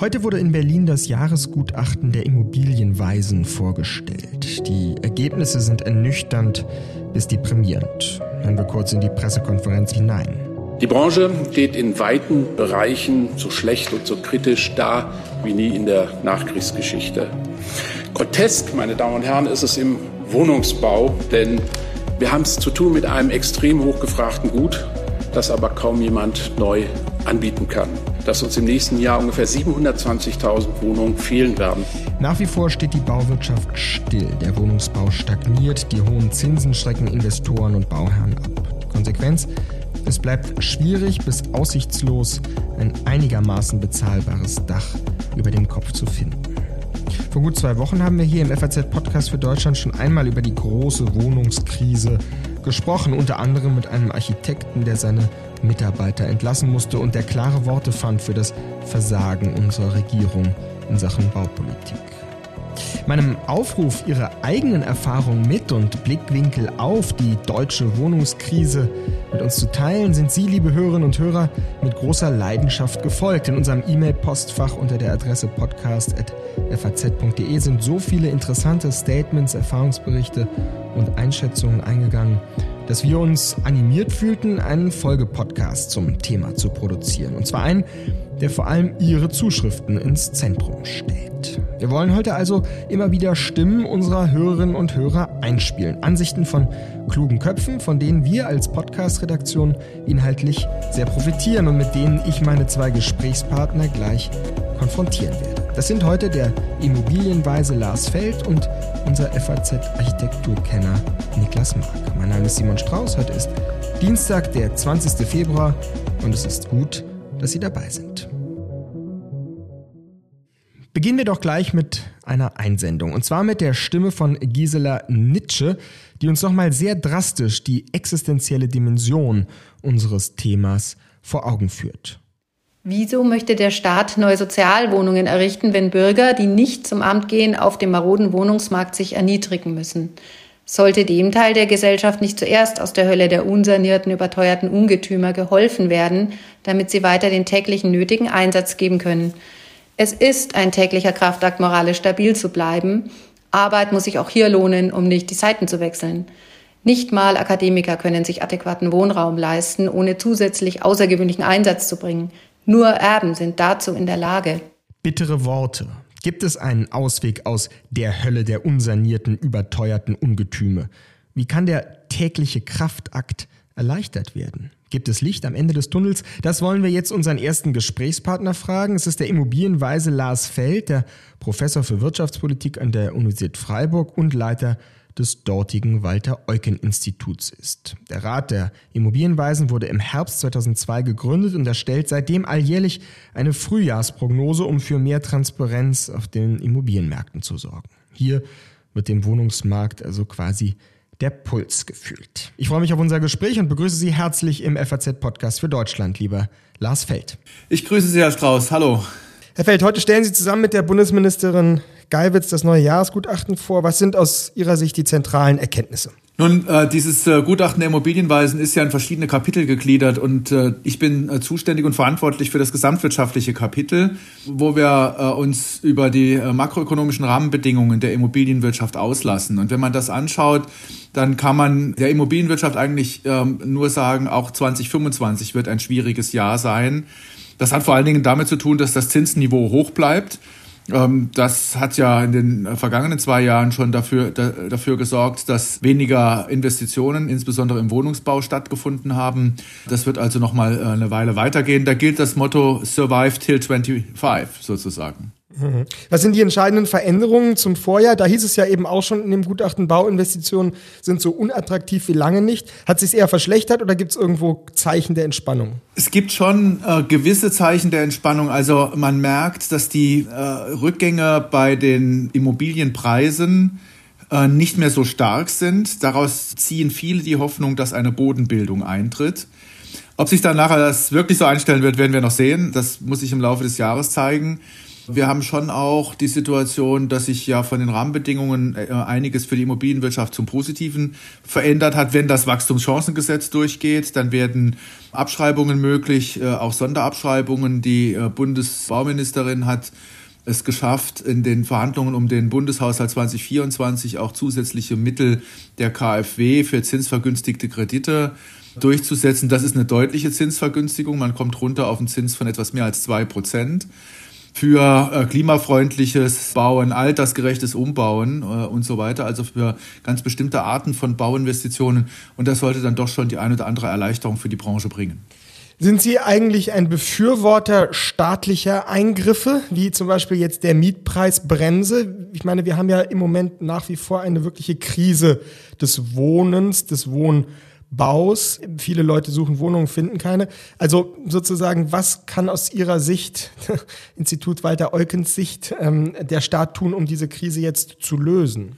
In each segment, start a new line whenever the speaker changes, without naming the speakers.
Heute wurde in Berlin das Jahresgutachten der Immobilienweisen vorgestellt. Die Ergebnisse sind ernüchternd bis deprimierend. Hören wir kurz in die Pressekonferenz hinein.
Die Branche steht in weiten Bereichen so schlecht und so kritisch da wie nie in der Nachkriegsgeschichte. Grotesk, meine Damen und Herren, ist es im Wohnungsbau, denn wir haben es zu tun mit einem extrem hochgefragten Gut, das aber kaum jemand neu anbieten kann dass uns im nächsten Jahr ungefähr 720.000 Wohnungen fehlen werden.
Nach wie vor steht die Bauwirtschaft still. Der Wohnungsbau stagniert, die hohen Zinsen schrecken Investoren und Bauherren ab. Die Konsequenz? Es bleibt schwierig bis aussichtslos, ein einigermaßen bezahlbares Dach über dem Kopf zu finden. Vor gut zwei Wochen haben wir hier im FAZ-Podcast für Deutschland schon einmal über die große Wohnungskrise gesprochen, unter anderem mit einem Architekten, der seine Mitarbeiter entlassen musste und der klare Worte fand für das Versagen unserer Regierung in Sachen Baupolitik. Meinem Aufruf, Ihre eigenen Erfahrungen mit und Blickwinkel auf die deutsche Wohnungskrise mit uns zu teilen, sind Sie, liebe Hörerinnen und Hörer, mit großer Leidenschaft gefolgt. In unserem E-Mail-Postfach unter der Adresse podcast.faz.de sind so viele interessante Statements, Erfahrungsberichte und Einschätzungen eingegangen, dass wir uns animiert fühlten, einen Folgepodcast zum Thema zu produzieren. Und zwar einen, der vor allem Ihre Zuschriften ins Zentrum stellt. Wir wollen heute also immer wieder Stimmen unserer Hörerinnen und Hörer einspielen. Ansichten von klugen Köpfen, von denen wir als Podcast-Redaktion inhaltlich sehr profitieren und mit denen ich meine zwei Gesprächspartner gleich konfrontieren werde. Das sind heute der Immobilienweise Lars Feld und unser FAZ-Architekturkenner Niklas Mark. Mein Name ist Simon Strauß. Heute ist Dienstag, der 20. Februar und es ist gut, dass Sie dabei sind. Beginnen wir doch gleich mit einer Einsendung. Und zwar mit der Stimme von Gisela Nitsche, die uns nochmal sehr drastisch die existenzielle Dimension unseres Themas vor Augen führt.
Wieso möchte der Staat neue Sozialwohnungen errichten, wenn Bürger, die nicht zum Amt gehen, auf dem maroden Wohnungsmarkt sich erniedrigen müssen? Sollte dem Teil der Gesellschaft nicht zuerst aus der Hölle der unsanierten, überteuerten Ungetümer geholfen werden, damit sie weiter den täglichen nötigen Einsatz geben können? Es ist ein täglicher Kraftakt, moralisch stabil zu bleiben. Arbeit muss sich auch hier lohnen, um nicht die Seiten zu wechseln. Nicht mal Akademiker können sich adäquaten Wohnraum leisten, ohne zusätzlich außergewöhnlichen Einsatz zu bringen. Nur Erben sind dazu in der Lage.
Bittere Worte. Gibt es einen Ausweg aus der Hölle der unsanierten, überteuerten Ungetüme? Wie kann der tägliche Kraftakt erleichtert werden? Gibt es Licht am Ende des Tunnels? Das wollen wir jetzt unseren ersten Gesprächspartner fragen. Es ist der Immobilienweise Lars Feld, der Professor für Wirtschaftspolitik an der Universität Freiburg und Leiter des dortigen Walter-Eucken-Instituts ist. Der Rat der Immobilienweisen wurde im Herbst 2002 gegründet und erstellt seitdem alljährlich eine Frühjahrsprognose, um für mehr Transparenz auf den Immobilienmärkten zu sorgen. Hier wird dem Wohnungsmarkt also quasi der Puls gefühlt. Ich freue mich auf unser Gespräch und begrüße Sie herzlich im FAZ-Podcast für Deutschland, lieber Lars Feld.
Ich grüße Sie, Herr Strauß. Hallo.
Herr Feld, heute stellen Sie zusammen mit der Bundesministerin Geiwitz das neue Jahresgutachten vor. Was sind aus Ihrer Sicht die zentralen Erkenntnisse?
Nun, äh, dieses äh, Gutachten der Immobilienweisen ist ja in verschiedene Kapitel gegliedert und äh, ich bin zuständig und verantwortlich für das gesamtwirtschaftliche Kapitel, wo wir uns über die makroökonomischen Rahmenbedingungen der Immobilienwirtschaft auslassen. Und wenn man das anschaut, dann kann man der Immobilienwirtschaft eigentlich ähm, nur sagen, auch 2025 wird ein schwieriges Jahr sein. Das hat vor allen Dingen damit zu tun, dass das Zinsniveau hoch bleibt das hat ja in den vergangenen zwei Jahren schon dafür, dafür gesorgt, dass weniger Investitionen, insbesondere im Wohnungsbau, stattgefunden haben. Das wird also noch mal äh, eine Weile weitergehen. Da gilt das Motto Survive till 25 sozusagen.
Mhm. Was sind die entscheidenden Veränderungen zum Vorjahr? Da hieß es ja eben auch schon in dem Gutachten, Bauinvestitionen sind so unattraktiv wie lange nicht. Hat sich eher verschlechtert oder gibt es irgendwo Zeichen der Entspannung?
Es gibt schon äh, gewisse Zeichen der Entspannung. Also man merkt, dass die äh, Rückgänge bei den Immobilienpreisen äh, nicht mehr so stark sind. Daraus ziehen viele die Hoffnung, dass eine Bodenbildung eintritt. Ob sich dann nachher das wirklich so einstellen wird, werden wir noch sehen. Das muss sich im Laufe des Jahres zeigen. Wir haben schon auch die Situation, dass sich ja von den Rahmenbedingungen äh, einiges für die Immobilienwirtschaft zum Positiven verändert hat. Wenn das Wachstumschancengesetz durchgeht, dann werden Abschreibungen möglich, äh, auch Sonderabschreibungen. Die äh, Bundesbauministerin hat es geschafft, in den Verhandlungen um den Bundeshaushalt 2024 auch zusätzliche Mittel der KfW für zinsvergünstigte Kredite durchzusetzen. Das ist eine deutliche Zinsvergünstigung. Man kommt runter auf einen Zins von etwas mehr als zwei Prozent für äh, klimafreundliches Bauen, altersgerechtes Umbauen äh, und so weiter, also für ganz bestimmte Arten von Bauinvestitionen. Und das sollte dann doch schon die eine oder andere Erleichterung für die Branche bringen.
Sind Sie eigentlich ein Befürworter staatlicher Eingriffe, wie zum Beispiel jetzt der Mietpreisbremse? Ich meine, wir haben ja im Moment nach wie vor eine wirkliche Krise des Wohnens, des Wohnbaus. Viele Leute suchen Wohnungen, finden keine. Also sozusagen, was kann aus Ihrer Sicht, Institut Walter Eukens Sicht, ähm, der Staat tun, um diese Krise jetzt zu lösen?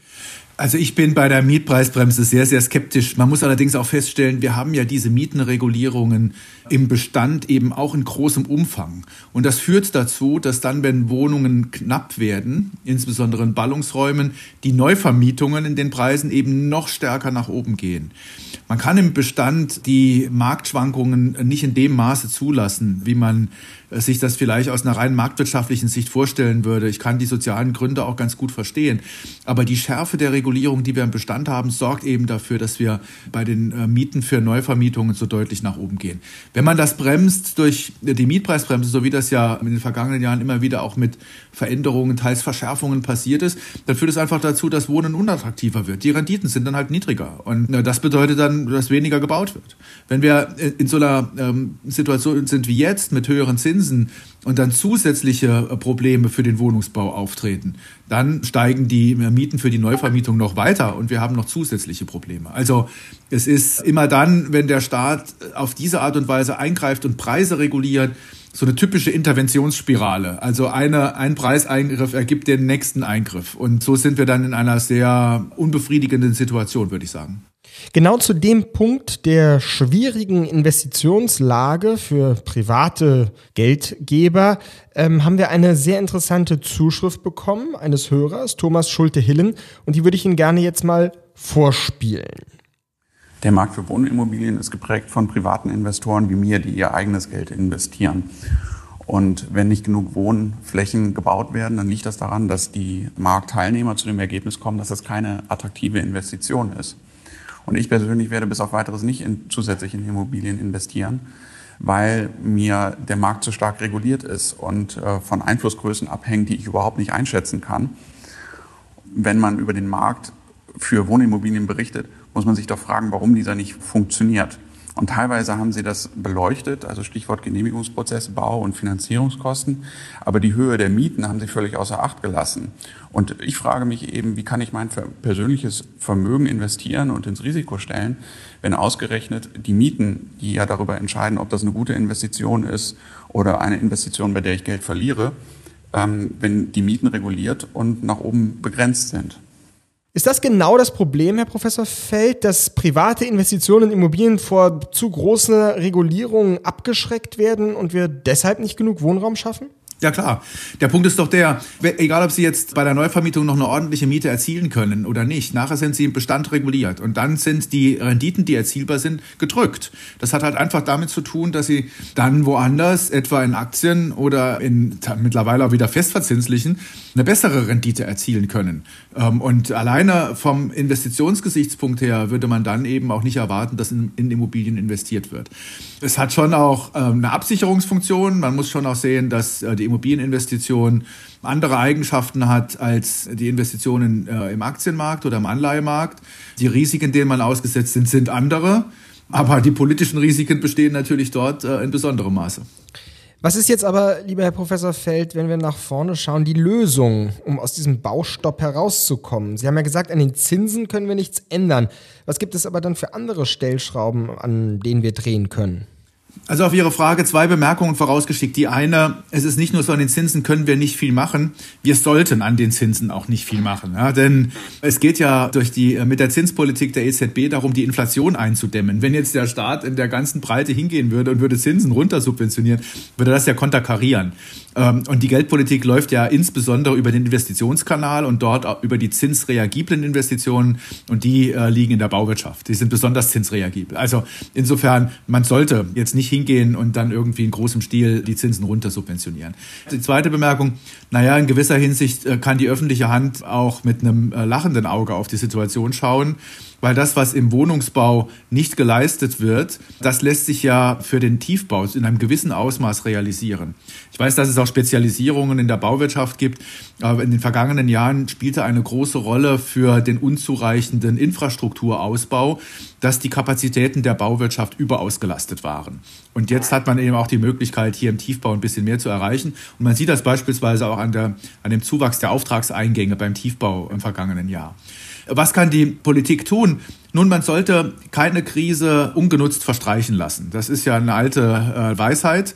Also ich bin bei der Mietpreisbremse sehr, sehr skeptisch. Man muss allerdings auch feststellen, wir haben ja diese Mietenregulierungen im Bestand eben auch in großem Umfang. Und das führt dazu, dass dann, wenn Wohnungen knapp werden, insbesondere in Ballungsräumen, die Neuvermietungen in den Preisen eben noch stärker nach oben gehen. Man kann im Bestand die Marktschwankungen nicht in dem Maße zulassen, wie man sich das vielleicht aus einer rein marktwirtschaftlichen Sicht vorstellen würde. Ich kann die sozialen Gründe auch ganz gut verstehen. Aber die Schärfe der Regulierung, die wir im Bestand haben, sorgt eben dafür, dass wir bei den äh, Mieten für Neuvermietungen so deutlich nach oben gehen. Wenn man das bremst durch die Mietpreisbremse, so wie das ja in den vergangenen Jahren immer wieder auch mit Veränderungen, teils Verschärfungen passiert ist, dann führt es einfach dazu, dass Wohnen unattraktiver wird. Die Renditen sind dann halt niedriger. Und äh, das bedeutet dann, dass weniger gebaut wird. Wenn wir in so einer ähm, Situation sind wie jetzt mit höheren Zinsen und dann zusätzliche äh, Probleme für den Wohnungsbau auftreten, dann steigen die Mieten für die Neuvermietung noch weiter und wir haben noch zusätzliche Probleme. Also es ist immer dann, wenn der Staat auf diese Art und Weise eingreift und Preise reguliert, so eine typische Interventionsspirale. Also eine, ein Preiseingriff ergibt den nächsten Eingriff. Und so sind wir dann in einer sehr unbefriedigenden Situation, würde ich sagen.
Genau zu dem Punkt der schwierigen Investitionslage für private Geldgeber ähm, haben wir eine sehr interessante Zuschrift bekommen eines Hörers, Thomas Schulte-Hillen, und die würde ich Ihnen gerne jetzt mal vorspielen.
Der Markt für Wohnimmobilien ist geprägt von privaten Investoren wie mir, die ihr eigenes Geld investieren. Und wenn nicht genug Wohnflächen gebaut werden, dann liegt das daran, dass die Marktteilnehmer zu dem Ergebnis kommen, dass das keine attraktive Investition ist. Und ich persönlich werde bis auf weiteres nicht in, zusätzlich in Immobilien investieren, weil mir der Markt zu stark reguliert ist und äh, von Einflussgrößen abhängt, die ich überhaupt nicht einschätzen kann. Wenn man über den Markt für Wohnimmobilien berichtet, muss man sich doch fragen, warum dieser nicht funktioniert. Und teilweise haben sie das beleuchtet, also Stichwort Genehmigungsprozess, Bau- und Finanzierungskosten. Aber die Höhe der Mieten haben sie völlig außer Acht gelassen. Und ich frage mich eben, wie kann ich mein persönliches Vermögen investieren und ins Risiko stellen, wenn ausgerechnet die Mieten, die ja darüber entscheiden, ob das eine gute Investition ist oder eine Investition, bei der ich Geld verliere, ähm, wenn die Mieten reguliert und nach oben begrenzt sind.
Ist das genau das Problem, Herr Professor Feld, dass private Investitionen in Immobilien vor zu großer Regulierung abgeschreckt werden und wir deshalb nicht genug Wohnraum schaffen?
Ja klar. Der Punkt ist doch der, egal ob Sie jetzt bei der Neuvermietung noch eine ordentliche Miete erzielen können oder nicht, nachher sind Sie im Bestand reguliert und dann sind die Renditen, die erzielbar sind, gedrückt. Das hat halt einfach damit zu tun, dass Sie dann woanders, etwa in Aktien oder in mittlerweile auch wieder festverzinslichen, eine bessere Rendite erzielen können. Ähm, und alleine vom Investitionsgesichtspunkt her würde man dann eben auch nicht erwarten, dass in Immobilien investiert wird. Es hat schon auch ähm, eine Absicherungsfunktion. Man muss schon auch sehen, dass äh, die Immobilieninvestition andere Eigenschaften hat als die Investitionen äh, im Aktienmarkt oder im Anleihemarkt. Die Risiken, denen man ausgesetzt sind, sind andere. Aber die politischen Risiken bestehen natürlich dort äh, in besonderem Maße.
Was ist jetzt aber, lieber Herr Professor Feld, wenn wir nach vorne schauen, die Lösung, um aus diesem Baustopp herauszukommen? Sie haben ja gesagt, an den Zinsen können wir nichts ändern. Was gibt es aber dann für andere Stellschrauben, an denen wir drehen können?
Also auf Ihre Frage zwei Bemerkungen vorausgeschickt. Die eine, es ist nicht nur so, an den Zinsen können wir nicht viel machen. Wir sollten an den Zinsen auch nicht viel machen. Ja, denn es geht ja durch die, mit der Zinspolitik der EZB darum, die Inflation einzudämmen. Wenn jetzt der Staat in der ganzen Breite hingehen würde und würde Zinsen runtersubventionieren, würde das ja konterkarieren. Ähm, und die Geldpolitik läuft ja insbesondere über den Investitionskanal und dort über die zinsreagiblen Investitionen und die äh, liegen in der Bauwirtschaft. Die sind besonders zinsreagibel. Also insofern, man sollte jetzt nicht hingehen und dann irgendwie in großem Stil die Zinsen runter. Die zweite Bemerkung, naja, in gewisser Hinsicht äh, kann die öffentliche Hand auch mit einem äh, lachenden Auge auf die Situation schauen weil das, was im Wohnungsbau nicht geleistet wird, das lässt sich ja für den Tiefbau in einem gewissen Ausmaß realisieren. Ich weiß, dass es auch Spezialisierungen in der Bauwirtschaft gibt, aber in den vergangenen Jahren spielte eine große Rolle für den unzureichenden Infrastrukturausbau, dass die Kapazitäten der Bauwirtschaft überausgelastet waren. Und jetzt hat man eben auch die Möglichkeit, hier im Tiefbau ein bisschen mehr zu erreichen. Und man sieht das beispielsweise auch an, der, an dem Zuwachs der Auftragseingänge beim Tiefbau im vergangenen Jahr. Was kann die Politik tun? Nun, man sollte keine Krise ungenutzt verstreichen lassen. Das ist ja eine alte äh, Weisheit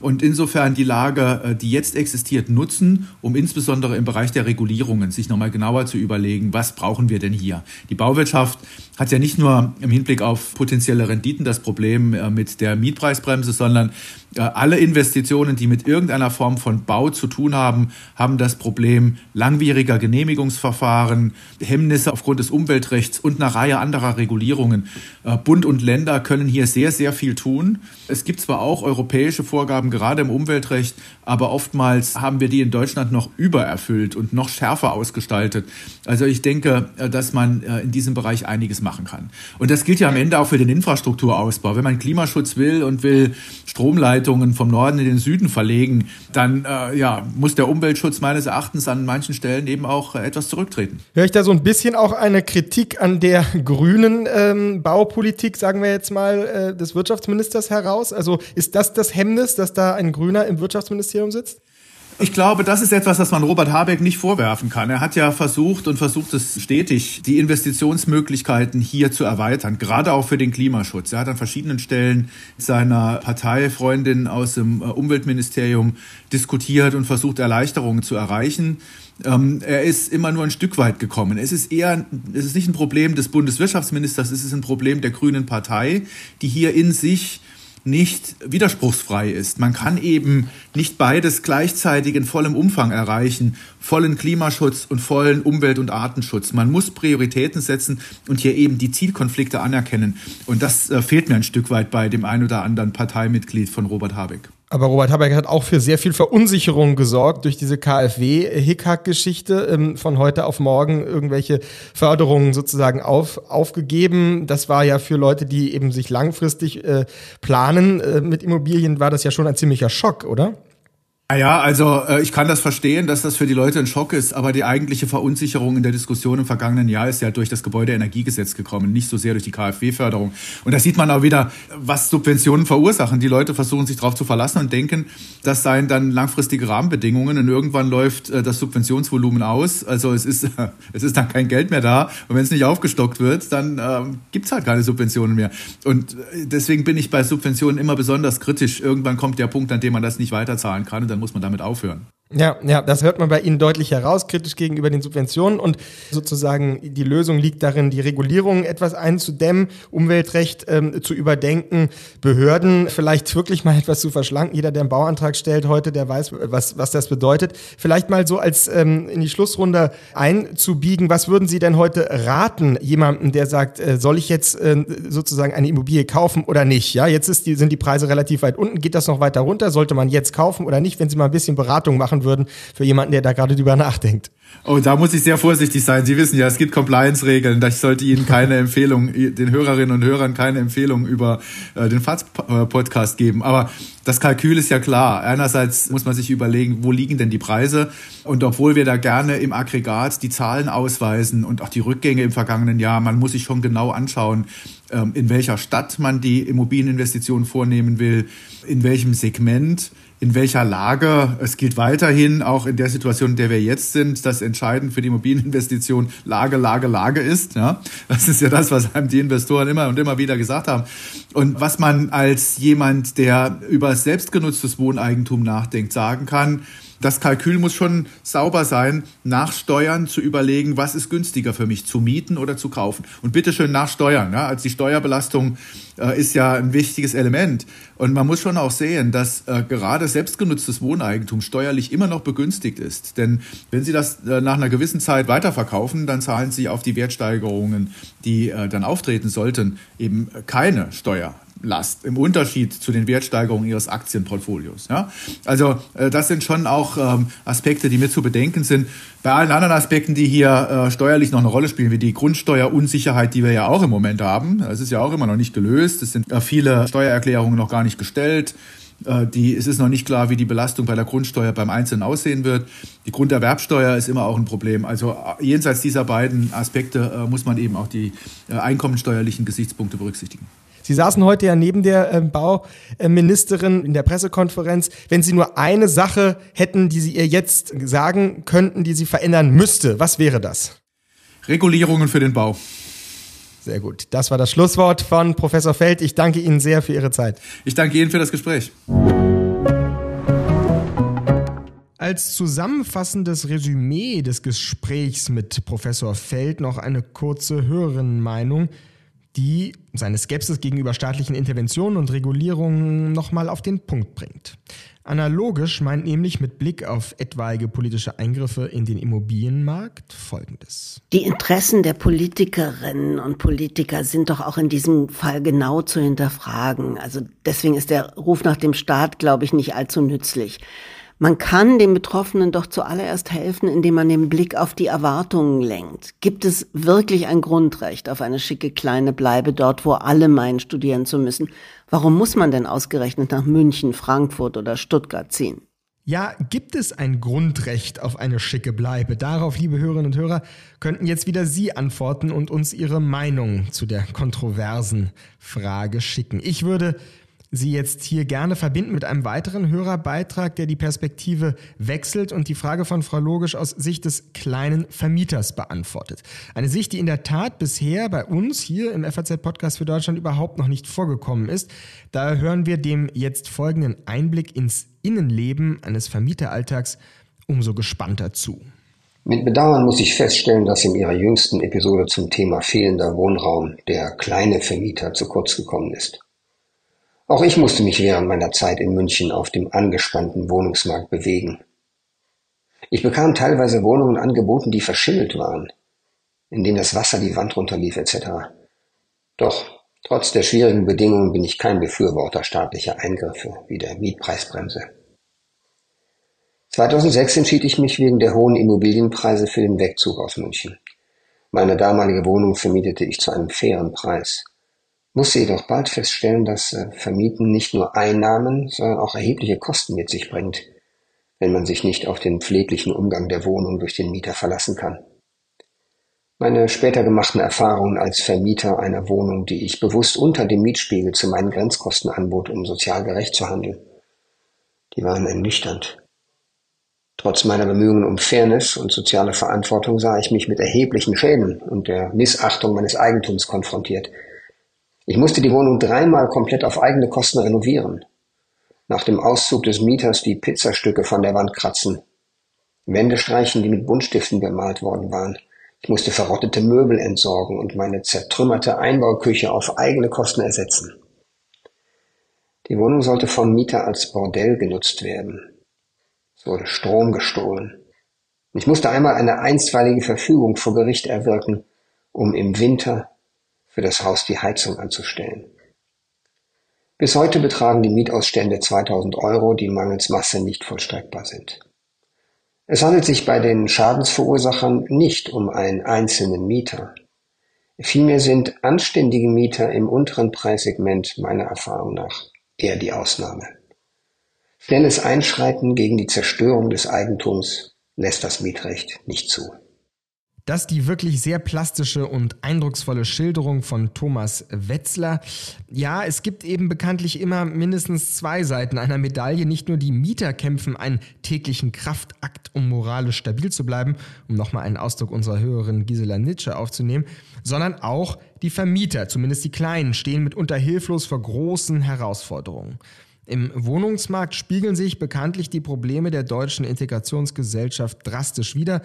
und insofern die Lage, äh, die jetzt existiert, nutzen, um insbesondere im Bereich der Regulierungen sich nochmal genauer zu überlegen, was brauchen wir denn hier? Die Bauwirtschaft hat ja nicht nur im Hinblick auf potenzielle Renditen das Problem äh, mit der Mietpreisbremse, sondern alle Investitionen, die mit irgendeiner Form von Bau zu tun haben, haben das Problem langwieriger Genehmigungsverfahren, Hemmnisse aufgrund des Umweltrechts und einer Reihe anderer Regulierungen. Bund und Länder können hier sehr, sehr viel tun. Es gibt zwar auch europäische Vorgaben, gerade im Umweltrecht, aber oftmals haben wir die in Deutschland noch übererfüllt und noch schärfer ausgestaltet. Also ich denke, äh, dass man äh, in diesem Bereich einiges machen kann. Und das gilt ja am Ende auch für den Infrastrukturausbau. Wenn man Klimaschutz will und will Stromleitungen vom Norden in den Süden verlegen, dann äh, ja, muss der Umweltschutz meines Erachtens an manchen Stellen eben auch äh, etwas zurücktreten.
Höre ich da so ein bisschen auch eine Kritik an der grünen ähm, Baupolitik, sagen wir jetzt mal, äh, des Wirtschaftsministers heraus? Also ist das das Hemmnis, dass da ein Grüner im Wirtschaftsministerium sitzt?
Ich glaube, das ist etwas, was man Robert Habeck nicht vorwerfen kann. Er hat ja versucht und versucht es stetig, die Investitionsmöglichkeiten hier zu erweitern, gerade auch für den Klimaschutz. Er hat an verschiedenen Stellen seiner Parteifreundin aus dem äh, Umweltministerium diskutiert und versucht, Erleichterungen zu erreichen. Ähm, er ist immer nur ein Stück weit gekommen. Es ist eher, es ist nicht ein Problem des Bundeswirtschaftsministers, es ist ein Problem der Grünen Partei, die hier in sich nicht widerspruchsfrei ist. Man kann eben nicht beides gleichzeitig in vollem Umfang erreichen, vollen Klimaschutz und vollen Umwelt- und Artenschutz. Man muss Prioritäten setzen und hier eben die Zielkonflikte anerkennen. Und das äh, fehlt mir ein Stück weit bei dem ein oder anderen Parteimitglied von Robert Habeck.
Aber Robert Habeck hat auch für sehr viel Verunsicherung gesorgt durch diese KfW-Hickhack-Geschichte ähm, von heute auf morgen irgendwelche Förderungen sozusagen auf, aufgegeben. Das war ja für Leute, die eben sich langfristig äh, planen äh, mit Immobilien, war das ja schon ein ziemlicher Schock, oder?
Ja, also äh, ich kann das verstehen, dass das für die Leute ein Schock ist, aber die eigentliche Verunsicherung in der Diskussion im vergangenen Jahr ist ja durch das Gebäudeenergiegesetz gekommen, nicht so sehr durch die KfW-Förderung. Und da sieht man auch wieder, was Subventionen verursachen. Die Leute versuchen sich darauf zu verlassen und denken, das seien dann langfristige Rahmenbedingungen und irgendwann läuft äh, das Subventionsvolumen aus. Also es ist, äh, es ist dann kein Geld mehr da und wenn es nicht aufgestockt wird, dann äh, gibt's halt keine Subventionen mehr. Und äh, deswegen bin ich bei Subventionen immer besonders kritisch. Irgendwann kommt der Punkt, an dem man das nicht weiterzahlen kann und dann muss man damit aufhören.
Ja, ja, das hört man bei Ihnen deutlich heraus, kritisch gegenüber den Subventionen und sozusagen die Lösung liegt darin, die Regulierung etwas einzudämmen, Umweltrecht ähm, zu überdenken, Behörden vielleicht wirklich mal etwas zu verschlanken. Jeder, der einen Bauantrag stellt heute, der weiß, was, was das bedeutet. Vielleicht mal so als ähm, in die Schlussrunde einzubiegen, was würden Sie denn heute raten, jemandem, der sagt, äh, soll ich jetzt äh, sozusagen eine Immobilie kaufen oder nicht? Ja, jetzt ist die, sind die Preise relativ weit unten, geht das noch weiter runter? Sollte man jetzt kaufen oder nicht? Wenn Sie mal ein bisschen Beratung machen machen würden für jemanden, der da gerade drüber nachdenkt.
Oh, da muss ich sehr vorsichtig sein. Sie wissen ja, es gibt Compliance-Regeln. Ich sollte Ihnen keine Empfehlung, den Hörerinnen und Hörern keine Empfehlung über äh, den FATS-Podcast geben. Aber das Kalkül ist ja klar. Einerseits muss man sich überlegen, wo liegen denn die Preise? Und obwohl wir da gerne im Aggregat die Zahlen ausweisen und auch die Rückgänge im vergangenen Jahr, man muss sich schon genau anschauen, ähm, in welcher Stadt man die Immobilieninvestition vornehmen will, in welchem Segment, in welcher Lage. Es gilt weiterhin, auch in der Situation, in der wir jetzt sind, dass entscheidend für die Immobilieninvestition Lage, Lage, Lage ist. Ja? Das ist ja das, was einem die Investoren immer und immer wieder gesagt haben. Und was man als jemand, der über selbstgenutztes Wohneigentum nachdenkt, sagen kann, das Kalkül muss schon sauber sein, nach Steuern zu überlegen, was ist günstiger für mich, zu mieten oder zu kaufen. Und bitte schön nach Steuern. Ja? Also die Steuerbelastung äh, ist ja ein wichtiges Element. Und man muss schon auch sehen, dass äh, gerade selbstgenutztes Wohneigentum steuerlich immer noch begünstigt ist. Denn wenn Sie das äh, nach einer gewissen Zeit weiterverkaufen, dann zahlen Sie auf die Wertsteigerungen, die äh, dann auftreten sollten, eben keine Steuer. Last im Unterschied zu den Wertsteigerungen ihres Aktienportfolios. Ja? Also äh, das sind schon auch ähm, Aspekte, die mir zu bedenken sind. Bei allen anderen Aspekten, die hier äh, steuerlich noch eine Rolle spielen, wie die Grundsteuerunsicherheit, die wir ja auch im Moment haben, das ist ja auch immer noch nicht gelöst. Es sind äh, viele Steuererklärungen noch gar nicht gestellt. Äh, die, es ist noch nicht klar, wie die Belastung bei der Grundsteuer beim Einzelnen aussehen wird. Die Grunderwerbsteuer ist immer auch ein Problem. Also äh, jenseits dieser beiden Aspekte äh, muss man eben auch die einkommensteuerlichen Gesichtspunkte berücksichtigen.
Sie saßen heute ja neben der äh, Bauministerin in der Pressekonferenz. Wenn Sie nur eine Sache hätten, die Sie ihr jetzt sagen könnten, die sie verändern müsste, was wäre das?
Regulierungen für den Bau.
Sehr gut. Das war das Schlusswort von Professor Feld. Ich danke Ihnen sehr für Ihre Zeit.
Ich danke Ihnen für das Gespräch.
Als zusammenfassendes Resümee des Gesprächs mit Professor Feld noch eine kurze Hörerinnenmeinung die seine Skepsis gegenüber staatlichen Interventionen und Regulierungen nochmal auf den Punkt bringt. Analogisch meint nämlich mit Blick auf etwaige politische Eingriffe in den Immobilienmarkt Folgendes.
Die Interessen der Politikerinnen und Politiker sind doch auch in diesem Fall genau zu hinterfragen. Also deswegen ist der Ruf nach dem Staat, glaube ich, nicht allzu nützlich. Man kann den Betroffenen doch zuallererst helfen, indem man den Blick auf die Erwartungen lenkt. Gibt es wirklich ein Grundrecht auf eine schicke kleine Bleibe dort, wo alle meinen, studieren zu müssen? Warum muss man denn ausgerechnet nach München, Frankfurt oder Stuttgart ziehen?
Ja, gibt es ein Grundrecht auf eine schicke Bleibe? Darauf, liebe Hörerinnen und Hörer, könnten jetzt wieder Sie antworten und uns Ihre Meinung zu der kontroversen Frage schicken. Ich würde Sie jetzt hier gerne verbinden mit einem weiteren Hörerbeitrag, der die Perspektive wechselt und die Frage von Frau Logisch aus Sicht des kleinen Vermieters beantwortet. Eine Sicht, die in der Tat bisher bei uns hier im FAZ-Podcast für Deutschland überhaupt noch nicht vorgekommen ist. Da hören wir dem jetzt folgenden Einblick ins Innenleben eines Vermieteralltags umso gespannter zu.
Mit Bedauern muss ich feststellen, dass in Ihrer jüngsten Episode zum Thema fehlender Wohnraum der kleine Vermieter zu kurz gekommen ist. Auch ich musste mich während meiner Zeit in München auf dem angespannten Wohnungsmarkt bewegen. Ich bekam teilweise Wohnungen angeboten, die verschimmelt waren, in denen das Wasser die Wand runterlief etc. Doch trotz der schwierigen Bedingungen bin ich kein Befürworter staatlicher Eingriffe wie der Mietpreisbremse. 2006 entschied ich mich wegen der hohen Immobilienpreise für den Wegzug aus München. Meine damalige Wohnung vermietete ich zu einem fairen Preis musste jedoch bald feststellen, dass äh, Vermieten nicht nur Einnahmen, sondern auch erhebliche Kosten mit sich bringt, wenn man sich nicht auf den pfleglichen Umgang der Wohnung durch den Mieter verlassen kann. Meine später gemachten Erfahrungen als Vermieter einer Wohnung, die ich bewusst unter dem Mietspiegel zu meinen Grenzkosten anbot, um sozial gerecht zu handeln, die waren ernüchternd. Trotz meiner Bemühungen um Fairness und soziale Verantwortung sah ich mich mit erheblichen Schäden und der Missachtung meines Eigentums konfrontiert – ich musste die Wohnung dreimal komplett auf eigene Kosten renovieren. Nach dem Auszug des Mieters die Pizzastücke von der Wand kratzen. Wände streichen, die mit Buntstiften bemalt worden waren. Ich musste verrottete Möbel entsorgen und meine zertrümmerte Einbauküche auf eigene Kosten ersetzen. Die Wohnung sollte vom Mieter als Bordell genutzt werden. Es wurde Strom gestohlen. Ich musste einmal eine einstweilige Verfügung vor Gericht erwirken, um im Winter für das Haus die Heizung anzustellen. Bis heute betragen die Mietausstände 2000 Euro, die mangels Masse nicht vollstreckbar sind. Es handelt sich bei den Schadensverursachern nicht um einen einzelnen Mieter. Vielmehr sind anständige Mieter im unteren Preissegment meiner Erfahrung nach eher die Ausnahme. Schnelles Einschreiten gegen die Zerstörung des Eigentums lässt das Mietrecht nicht zu.
Das ist die wirklich sehr plastische und eindrucksvolle Schilderung von Thomas Wetzler. Ja, es gibt eben bekanntlich immer mindestens zwei Seiten einer Medaille. Nicht nur die Mieter kämpfen einen täglichen Kraftakt, um moralisch stabil zu bleiben, um nochmal einen Ausdruck unserer Hörerin Gisela Nitsche aufzunehmen, sondern auch die Vermieter, zumindest die Kleinen, stehen mitunter hilflos vor großen Herausforderungen. Im Wohnungsmarkt spiegeln sich bekanntlich die Probleme der deutschen Integrationsgesellschaft drastisch wider.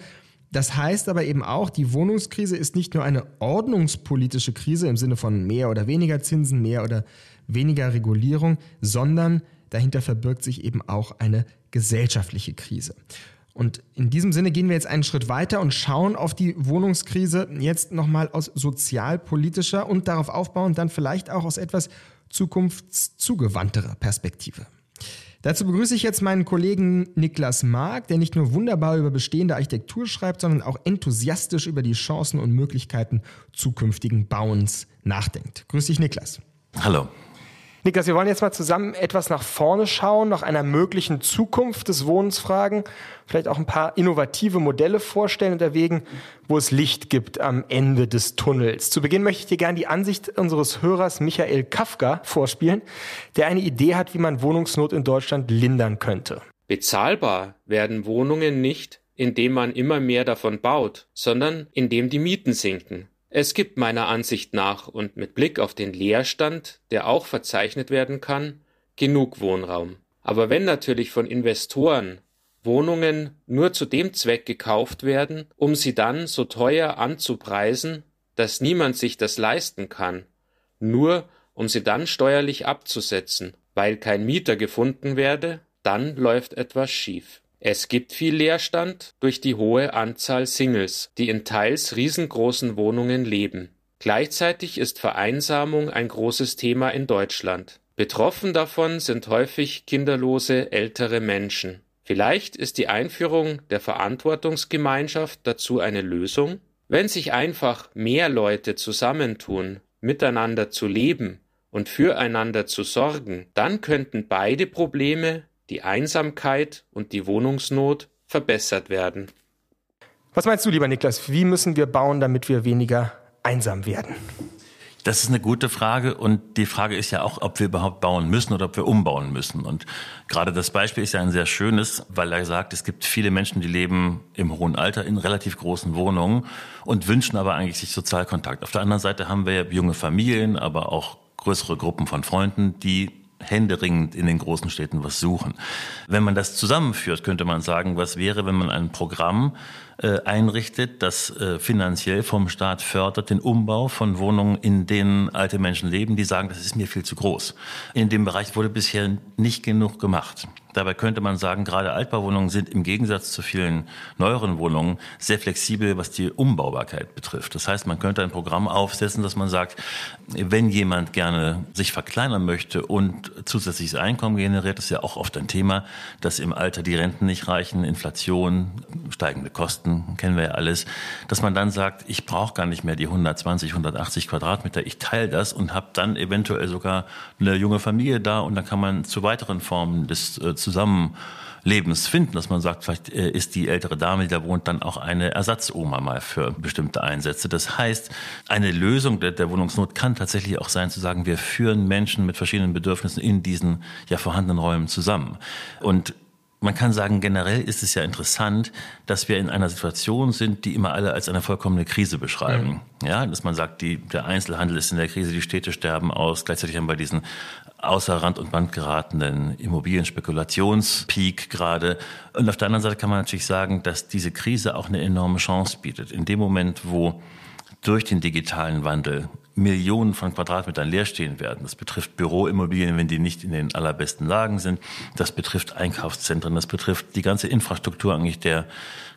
Das heißt aber eben auch, die Wohnungskrise ist nicht nur eine ordnungspolitische Krise im Sinne von mehr oder weniger Zinsen, mehr oder weniger Regulierung, sondern dahinter verbirgt sich eben auch eine gesellschaftliche Krise. Und in diesem Sinne gehen wir jetzt einen Schritt weiter und schauen auf die Wohnungskrise jetzt nochmal aus sozialpolitischer und darauf aufbauend dann vielleicht auch aus etwas zukunftszugewandterer Perspektive. Dazu begrüße ich jetzt meinen Kollegen Niklas Mark, der nicht nur wunderbar über bestehende Architektur schreibt, sondern auch enthusiastisch über die Chancen und Möglichkeiten zukünftigen Bauens nachdenkt. Grüß dich, Niklas.
Hallo.
Niklas, wir wollen jetzt mal zusammen etwas nach vorne schauen, nach einer möglichen Zukunft des Wohnens fragen, vielleicht auch ein paar innovative Modelle vorstellen und erwägen, wo es Licht gibt am Ende des Tunnels. Zu Beginn möchte ich dir gerne die Ansicht unseres Hörers Michael Kafka vorspielen, der eine Idee hat, wie man Wohnungsnot in Deutschland lindern könnte.
Bezahlbar werden Wohnungen nicht, indem man immer mehr davon baut, sondern indem die Mieten sinken. Es gibt meiner Ansicht nach und mit Blick auf den Leerstand, der auch verzeichnet werden kann, genug Wohnraum. Aber wenn natürlich von Investoren Wohnungen nur zu dem Zweck gekauft werden, um sie dann so teuer anzupreisen, dass niemand sich das leisten kann, nur um sie dann steuerlich abzusetzen, weil kein Mieter gefunden werde, dann läuft etwas schief es gibt viel Leerstand durch die hohe Anzahl Singles, die in teils riesengroßen Wohnungen leben. Gleichzeitig ist Vereinsamung ein großes Thema in Deutschland. Betroffen davon sind häufig kinderlose ältere Menschen. Vielleicht ist die Einführung der Verantwortungsgemeinschaft dazu eine Lösung? Wenn sich einfach mehr Leute zusammentun, miteinander zu leben und füreinander zu sorgen, dann könnten beide Probleme die Einsamkeit und die Wohnungsnot verbessert werden.
Was meinst du, lieber Niklas? Wie müssen wir bauen, damit wir weniger einsam werden?
Das ist eine gute Frage und die Frage ist ja auch, ob wir überhaupt bauen müssen oder ob wir umbauen müssen. Und gerade das Beispiel ist ja ein sehr schönes, weil er sagt, es gibt viele Menschen, die leben im hohen Alter in relativ großen Wohnungen und wünschen aber eigentlich sich Sozialkontakt. Auf der anderen Seite haben wir junge Familien, aber auch größere Gruppen von Freunden, die händeringend in den großen Städten was suchen. Wenn man das zusammenführt, könnte man sagen, was wäre, wenn man ein Programm äh, einrichtet, das äh, finanziell vom Staat fördert, den Umbau von Wohnungen, in denen alte Menschen leben, die sagen, das ist mir viel zu groß. In dem Bereich wurde bisher nicht genug gemacht. Dabei könnte man sagen, gerade Altbauwohnungen sind im Gegensatz zu vielen neueren Wohnungen sehr flexibel, was die Umbaubarkeit betrifft. Das heißt, man könnte ein Programm aufsetzen, dass man sagt, wenn jemand gerne sich verkleinern möchte und zusätzliches Einkommen generiert, ist ja auch oft ein Thema, dass im Alter die Renten nicht reichen, Inflation, steigende Kosten, kennen wir ja alles, dass man dann sagt, ich brauche gar nicht mehr die 120, 180 Quadratmeter, ich teile das und habe dann eventuell sogar eine junge Familie da und dann kann man zu weiteren Formen des äh, Zusammenlebens finden, dass man sagt, vielleicht äh, ist die ältere Dame, die da wohnt, dann auch eine Ersatzoma mal für bestimmte Einsätze. Das heißt, eine Lösung der, der Wohnungsnot kann tatsächlich auch sein, zu sagen, wir führen Menschen mit verschiedenen Bedürfnissen in diesen ja vorhandenen Räumen zusammen. Und man kann sagen, generell ist es ja interessant, dass wir in einer Situation sind, die immer alle als eine vollkommene Krise beschreiben. Mhm. Ja, dass man sagt, die, der Einzelhandel ist in der Krise, die Städte sterben aus. Gleichzeitig haben wir diesen außer Rand und Band geratenen Immobilienspekulationspeak gerade. Und auf der anderen Seite kann man natürlich sagen, dass diese Krise auch eine enorme Chance bietet. In dem Moment, wo durch den digitalen Wandel Millionen von Quadratmetern leer stehen werden. Das betrifft Büroimmobilien, wenn die nicht in den allerbesten Lagen sind. Das betrifft Einkaufszentren. Das betrifft die ganze Infrastruktur eigentlich der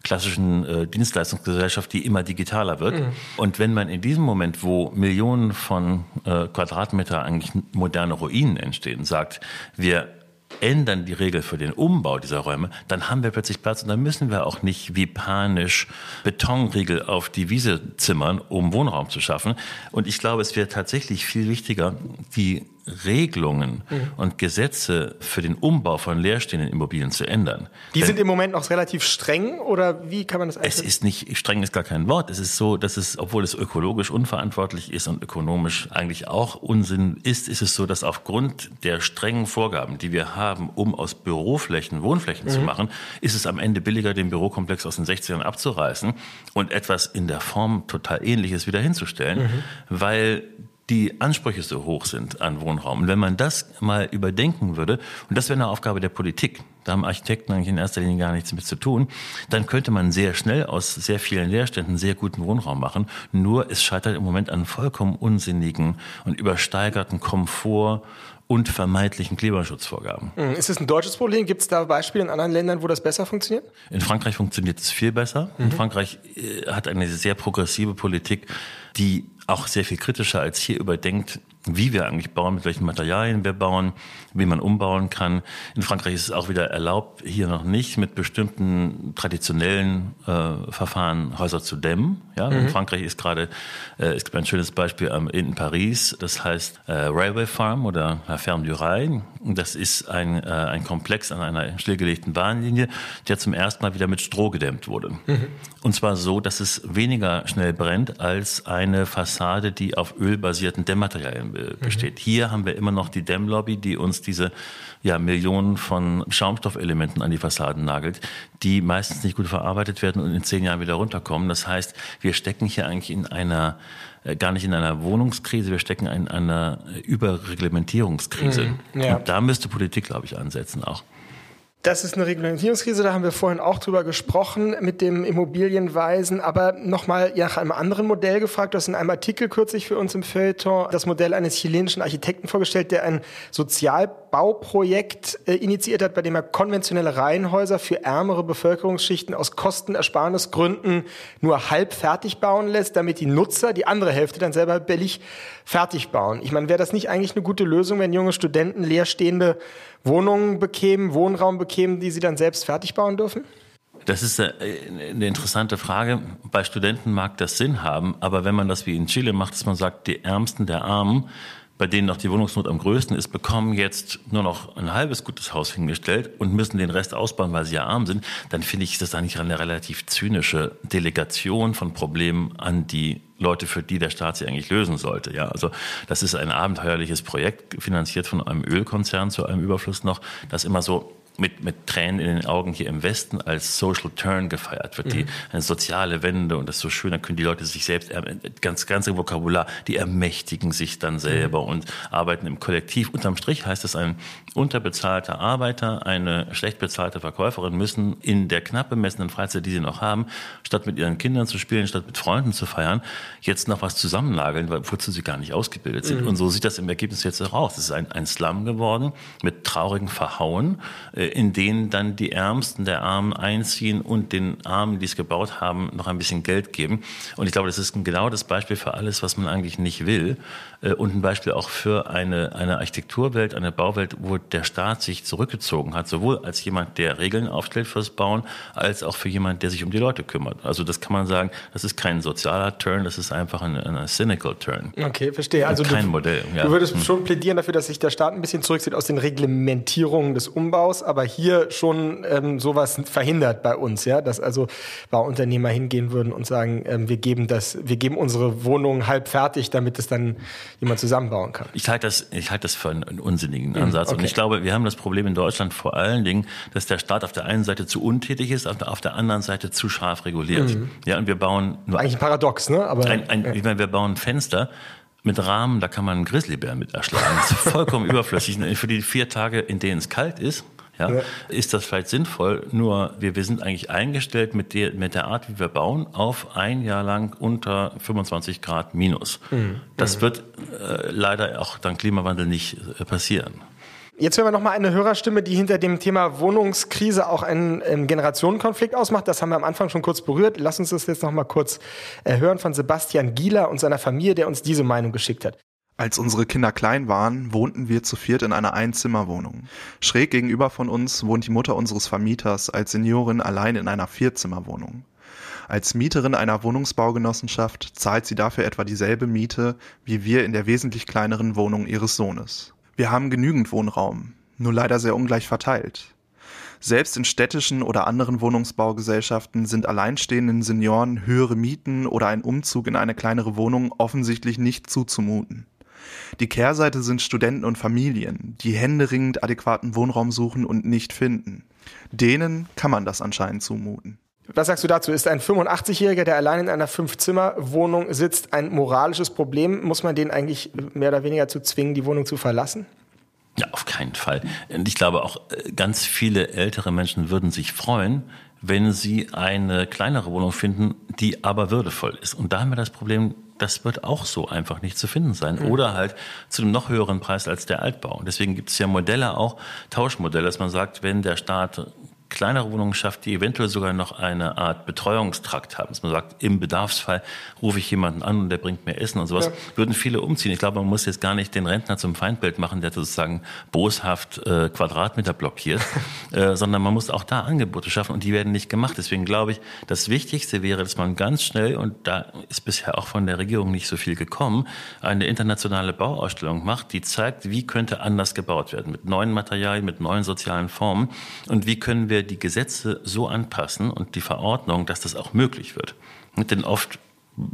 klassischen äh, Dienstleistungsgesellschaft, die immer digitaler wird. Mhm. Und wenn man in diesem Moment, wo Millionen von äh, Quadratmeter eigentlich moderne Ruinen entstehen, sagt, wir ändern die Regel für den Umbau dieser Räume, dann haben wir plötzlich Platz und dann müssen wir auch nicht wie panisch Betonriegel auf die Wiese zimmern, um Wohnraum zu schaffen. Und ich glaube, es wäre tatsächlich viel wichtiger, die Regelungen mhm. und Gesetze für den Umbau von leerstehenden Immobilien zu ändern.
Die Denn sind im Moment noch relativ streng oder wie kann man das
Es ist nicht, streng ist gar kein Wort. Es ist so, dass es, obwohl es ökologisch unverantwortlich ist und ökonomisch eigentlich auch Unsinn ist, ist es so, dass aufgrund der strengen Vorgaben, die wir haben, um aus Büroflächen Wohnflächen mhm. zu machen, ist es am Ende billiger, den Bürokomplex aus den 60ern abzureißen und etwas in der Form total ähnliches wieder hinzustellen, mhm. weil die Ansprüche so hoch sind an Wohnraum. Und wenn man das mal überdenken würde, und das wäre eine Aufgabe der Politik, da haben Architekten eigentlich in erster Linie gar nichts mit zu tun, dann könnte man sehr schnell aus sehr vielen Leerständen sehr guten Wohnraum machen. Nur es scheitert im Moment an vollkommen unsinnigen und übersteigerten Komfort und vermeintlichen Klimaschutzvorgaben.
Hm, ist es ein deutsches Problem? Gibt es da Beispiele in anderen Ländern, wo das besser funktioniert?
In Frankreich funktioniert es viel besser. Mhm. In Frankreich äh, hat eine sehr progressive Politik, die auch sehr viel kritischer als hier überdenkt, wie wir eigentlich bauen, mit welchen Materialien wir bauen, wie man umbauen kann. In Frankreich ist es auch wieder erlaubt, hier noch nicht mit bestimmten traditionellen äh, Verfahren Häuser zu dämmen. Ja, mhm. in Frankreich ist gerade, äh, es gibt ein schönes Beispiel ähm, in Paris, das heißt äh, Railway Farm oder La Ferme du Rail. Das ist ein, äh, ein Komplex an einer stillgelegten Bahnlinie, der zum ersten Mal wieder mit Stroh gedämmt wurde. Mhm. Und zwar so, dass es weniger schnell brennt als eine Fassade, die auf ölbasierten Dämmmaterialien. Besteht. Mhm. Hier haben wir immer noch die Dämmlobby, die uns diese ja, Millionen von Schaumstoffelementen an die Fassaden nagelt, die meistens nicht gut verarbeitet werden und in zehn Jahren wieder runterkommen. Das heißt, wir stecken hier eigentlich in einer äh, gar nicht in einer Wohnungskrise, wir stecken in einer Überreglementierungskrise. Mhm, ja. Und da müsste Politik, glaube ich, ansetzen auch.
Das ist eine Reglementierungskrise, da haben wir vorhin auch drüber gesprochen mit dem Immobilienweisen, aber nochmal nach einem anderen Modell gefragt. Du hast in einem Artikel kürzlich für uns im Feuilleton das Modell eines chilenischen Architekten vorgestellt, der ein Sozialbauprojekt äh, initiiert hat, bei dem er konventionelle Reihenhäuser für ärmere Bevölkerungsschichten aus Kostenersparnisgründen nur halb fertig bauen lässt, damit die Nutzer die andere Hälfte dann selber billig fertig bauen. Ich meine, wäre das nicht eigentlich eine gute Lösung, wenn junge Studenten leerstehende Wohnungen bekämen, Wohnraum bekämen, die sie dann selbst fertig bauen dürfen?
Das ist äh, eine interessante Frage. Bei Studenten mag das Sinn haben, aber wenn man das wie in Chile macht, dass man sagt, die Ärmsten der Armen, bei denen noch die Wohnungsnot am größten ist, bekommen jetzt nur noch ein halbes gutes Haus hingestellt und müssen den Rest ausbauen, weil sie ja arm sind, dann finde ich das eigentlich eine relativ zynische Delegation von Problemen an die Leute, für die der Staat sie eigentlich lösen sollte. Ja, also das ist ein abenteuerliches Projekt, finanziert von einem Ölkonzern zu einem Überfluss noch, das immer so mit, mit Tränen in den Augen hier im Westen als Social Turn gefeiert wird, mhm. die eine soziale Wende und das ist so schön, dann können die Leute sich selbst, ganz, ganz im Vokabular, die ermächtigen sich dann selber mhm. und arbeiten im Kollektiv. Unterm Strich heißt es, ein unterbezahlter Arbeiter, eine schlecht bezahlte Verkäuferin müssen in der knapp bemessenen Freizeit, die sie noch haben, statt mit ihren Kindern zu spielen, statt mit Freunden zu feiern, jetzt noch was zusammennageln, wozu sie gar nicht ausgebildet sind. Mhm. Und so sieht das im Ergebnis jetzt heraus. Es ist ein, ein Slum geworden mit traurigen Verhauen, äh, in denen dann die Ärmsten der Armen einziehen und den Armen, die es gebaut haben, noch ein bisschen Geld geben. Und ich glaube, das ist genau das Beispiel für alles, was man eigentlich nicht will. Äh, und ein Beispiel auch für eine, eine Architekturwelt, eine Bauwelt, wo der Staat sich zurückgezogen hat, sowohl als jemand, der Regeln aufstellt fürs Bauen, als auch für jemand, der sich um die Leute kümmert. Also das kann man sagen, das ist kein sozialer Turn, das ist einfach ein, ein cynical Turn.
Okay, verstehe. Also
kein
du,
Modell.
Ja. Du würdest hm. schon plädieren dafür, dass sich der Staat ein bisschen zurückzieht aus den Reglementierungen des Umbaus, aber hier schon ähm, sowas verhindert bei uns, ja, dass also Bauunternehmer hingehen würden und sagen, ähm, wir geben das, wir geben unsere Wohnung halb fertig, damit es dann jemand zusammenbauen kann.
Ich halte das, ich halte das für einen, unsinnigen mhm, Ansatz. Okay. Und ich glaube, wir haben das Problem in Deutschland vor allen Dingen, dass der Staat auf der einen Seite zu untätig ist, auf der anderen Seite zu scharf reguliert. Mhm. Ja, und wir bauen
nur eigentlich ein Paradox, ne?
Aber ein, ein, ja. ich meine, wir bauen Fenster mit Rahmen, da kann man einen Grizzlybär mit erschlagen. Das ist vollkommen überflüssig. Für die vier Tage, in denen es kalt ist, ja, ja, ist das vielleicht sinnvoll. Nur wir, wir sind eigentlich eingestellt mit der, mit der Art, wie wir bauen, auf ein Jahr lang unter 25 Grad minus. Mhm. Das mhm. wird äh, leider auch dank Klimawandel nicht äh, passieren.
Jetzt hören wir nochmal eine Hörerstimme, die hinter dem Thema Wohnungskrise auch einen ähm, Generationenkonflikt ausmacht. Das haben wir am Anfang schon kurz berührt. Lass uns das jetzt nochmal kurz äh, hören von Sebastian Gieler und seiner Familie, der uns diese Meinung geschickt hat.
Als unsere Kinder klein waren, wohnten wir zu viert in einer Einzimmerwohnung. Schräg gegenüber von uns wohnt die Mutter unseres Vermieters als Seniorin allein in einer Vierzimmerwohnung. Als Mieterin einer Wohnungsbaugenossenschaft zahlt sie dafür etwa dieselbe Miete wie wir in der wesentlich kleineren Wohnung ihres Sohnes. Wir haben genügend Wohnraum, nur leider sehr ungleich verteilt. Selbst in städtischen oder anderen Wohnungsbaugesellschaften sind alleinstehenden Senioren höhere Mieten oder ein Umzug in eine kleinere Wohnung offensichtlich nicht zuzumuten. Die Kehrseite sind Studenten und Familien, die händeringend adäquaten Wohnraum suchen und nicht finden. Denen kann man das anscheinend zumuten.
Was sagst du dazu? Ist ein 85-Jähriger, der allein in einer Fünf-Zimmer-Wohnung sitzt, ein moralisches Problem? Muss man den eigentlich mehr oder weniger zu zwingen, die Wohnung zu verlassen?
Ja, auf keinen Fall. Und ich glaube auch, äh, ganz viele ältere Menschen würden sich freuen, wenn sie eine kleinere Wohnung finden, die aber würdevoll ist. Und da haben wir das Problem, das wird auch so einfach nicht zu finden sein. Mhm. Oder halt zu einem noch höheren Preis als der Altbau. Und deswegen gibt es ja Modelle auch, Tauschmodelle, dass man sagt, wenn der Staat kleinere Wohnungen schafft, die eventuell sogar noch eine Art Betreuungstrakt haben. Dass man sagt, im Bedarfsfall rufe ich jemanden an und der bringt mir Essen und sowas, ja. würden viele umziehen. Ich glaube, man muss jetzt gar nicht den Rentner zum Feindbild machen, der sozusagen boshaft äh, Quadratmeter blockiert, äh, sondern man muss auch da Angebote schaffen und die werden nicht gemacht. Deswegen glaube ich, das Wichtigste wäre, dass man ganz schnell, und da ist bisher auch von der Regierung nicht so viel gekommen, eine internationale Bauausstellung macht, die zeigt, wie könnte anders gebaut werden, mit neuen Materialien, mit neuen sozialen Formen und wie können wir wir die Gesetze so anpassen und die Verordnung, dass das auch möglich wird. Denn oft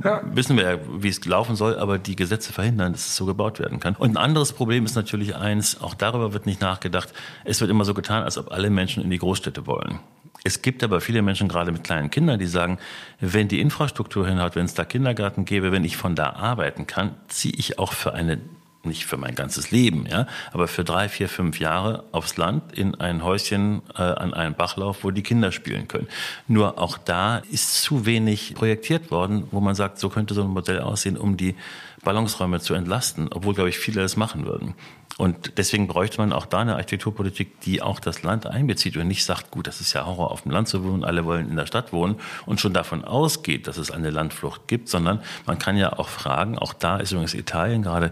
ja. wissen wir ja, wie es laufen soll, aber die Gesetze verhindern, dass es so gebaut werden kann. Und ein anderes Problem ist natürlich eins, auch darüber wird nicht nachgedacht. Es wird immer so getan, als ob alle Menschen in die Großstädte wollen. Es gibt aber viele Menschen, gerade mit kleinen Kindern, die sagen, wenn die Infrastruktur hinhaut, wenn es da Kindergarten gäbe, wenn ich von da arbeiten kann, ziehe ich auch für eine nicht für mein ganzes Leben, ja, aber für drei, vier, fünf Jahre aufs Land in ein Häuschen äh, an einem Bachlauf, wo die Kinder spielen können. Nur auch da ist zu wenig projektiert worden, wo man sagt, so könnte so ein Modell aussehen, um die Ballungsräume zu entlasten, obwohl, glaube ich, viele das machen würden. Und deswegen bräuchte man auch da eine Architekturpolitik, die auch das Land einbezieht und nicht sagt, gut, das ist ja Horror, auf dem Land zu wohnen, alle wollen in der Stadt wohnen und schon davon ausgeht, dass es eine Landflucht gibt, sondern man kann ja auch fragen, auch da ist übrigens Italien gerade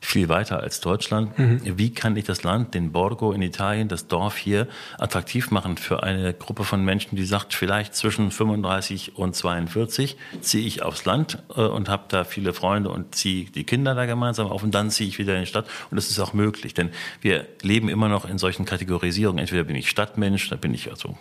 viel weiter als Deutschland. Mhm. Wie kann ich das Land, den Borgo in Italien, das Dorf hier attraktiv machen für eine Gruppe von Menschen, die sagt, vielleicht zwischen 35 und 42 ziehe ich aufs Land äh, und habe da viele Freunde und ziehe die Kinder da gemeinsam auf und dann ziehe ich wieder in die Stadt. Und das ist auch möglich, denn wir leben immer noch in solchen Kategorisierungen. Entweder bin ich Stadtmensch, da bin ich also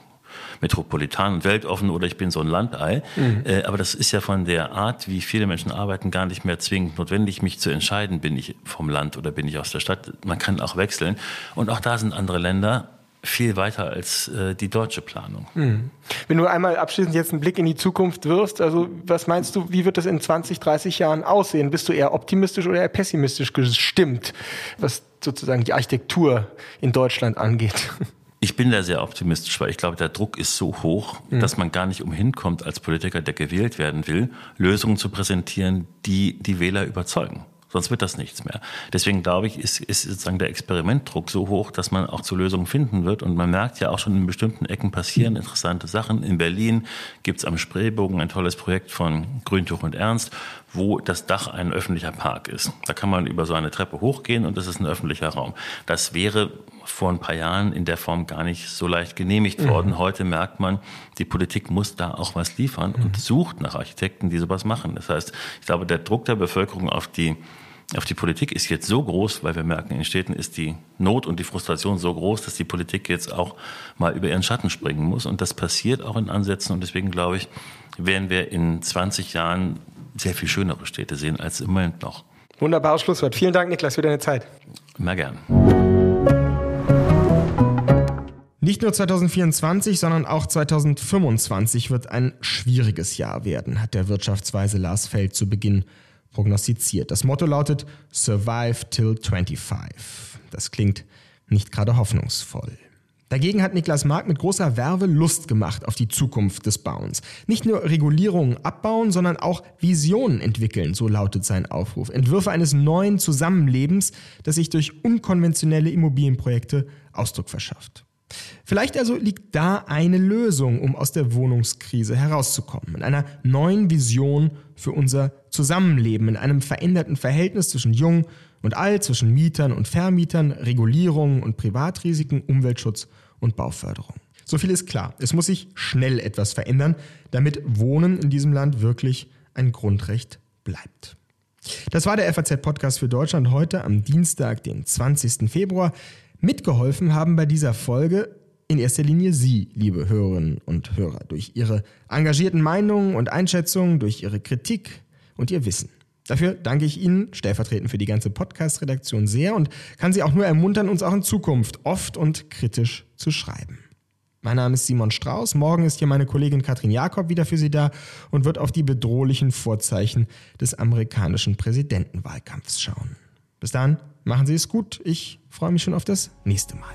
metropolitan und weltoffen oder ich bin so ein Landei. Mhm. Äh, aber das ist ja von der Art, wie viele Menschen arbeiten, gar nicht mehr zwingend notwendig, mich zu entscheiden, bin ich vom Land oder bin ich aus der Stadt. Man kann auch wechseln. Und auch da sind andere Länder viel weiter als äh, die deutsche Planung. Mhm.
Wenn du einmal abschließend jetzt einen Blick in die Zukunft wirfst, also was meinst du, wie wird das in 20, 30 Jahren aussehen? Bist du eher optimistisch oder eher pessimistisch gestimmt, was sozusagen die Architektur in Deutschland angeht?
Ich bin da sehr optimistisch, weil ich glaube, der Druck ist so hoch, mhm. dass man gar nicht umhin kommt, als Politiker, der gewählt werden will, Lösungen zu präsentieren, die die Wähler überzeugen. Sonst wird das nichts mehr. Deswegen glaube ich, ist, ist sozusagen der Experimentdruck so hoch, dass man auch zu Lösungen finden wird. Und man merkt ja auch schon in bestimmten Ecken passieren interessante Sachen. In Berlin gibt's am Spreebogen ein tolles Projekt von Grüntuch und Ernst, wo das Dach ein öffentlicher Park ist. Da kann man über so eine Treppe hochgehen und das ist ein öffentlicher Raum. Das wäre vor ein paar Jahren in der Form gar nicht so leicht genehmigt worden. Mhm. Heute merkt man, die Politik muss da auch was liefern und mhm. sucht nach Architekten, die sowas machen. Das heißt, ich glaube, der Druck der Bevölkerung auf die auf die Politik ist jetzt so groß, weil wir merken, in Städten ist die Not und die Frustration so groß, dass die Politik jetzt auch mal über ihren Schatten springen muss. Und das passiert auch in Ansätzen. Und deswegen glaube ich, werden wir in 20 Jahren sehr viel schönere Städte sehen als im Moment noch.
Wunderbares Schlusswort. Vielen Dank, Niklas, für deine Zeit.
Immer gern.
Nicht nur 2024, sondern auch 2025 wird ein schwieriges Jahr werden, hat der Wirtschaftsweise Lars Feld zu Beginn prognostiziert. Das Motto lautet Survive till 25. Das klingt nicht gerade hoffnungsvoll. Dagegen hat Niklas Mark mit großer Werbe Lust gemacht auf die Zukunft des Bauens. Nicht nur Regulierungen abbauen, sondern auch Visionen entwickeln, so lautet sein Aufruf. Entwürfe eines neuen Zusammenlebens, das sich durch unkonventionelle Immobilienprojekte Ausdruck verschafft. Vielleicht also liegt da eine Lösung, um aus der Wohnungskrise herauszukommen, in einer neuen Vision für unser Zusammenleben, in einem veränderten Verhältnis zwischen Jung und Alt, zwischen Mietern und Vermietern, Regulierungen und Privatrisiken, Umweltschutz und Bauförderung. So viel ist klar. Es muss sich schnell etwas verändern, damit Wohnen in diesem Land wirklich ein Grundrecht bleibt. Das war der FAZ-Podcast für Deutschland heute am Dienstag, den 20. Februar. Mitgeholfen haben bei dieser Folge in erster Linie Sie, liebe Hörerinnen und Hörer, durch Ihre engagierten Meinungen und Einschätzungen, durch Ihre Kritik und Ihr Wissen. Dafür danke ich Ihnen stellvertretend für die ganze Podcast-Redaktion sehr und kann Sie auch nur ermuntern, uns auch in Zukunft oft und kritisch zu schreiben. Mein Name ist Simon Strauß. Morgen ist hier meine Kollegin Katrin Jakob wieder für Sie da und wird auf die bedrohlichen Vorzeichen des amerikanischen Präsidentenwahlkampfs schauen. Bis dann, machen Sie es gut. Ich freue mich schon auf das nächste Mal.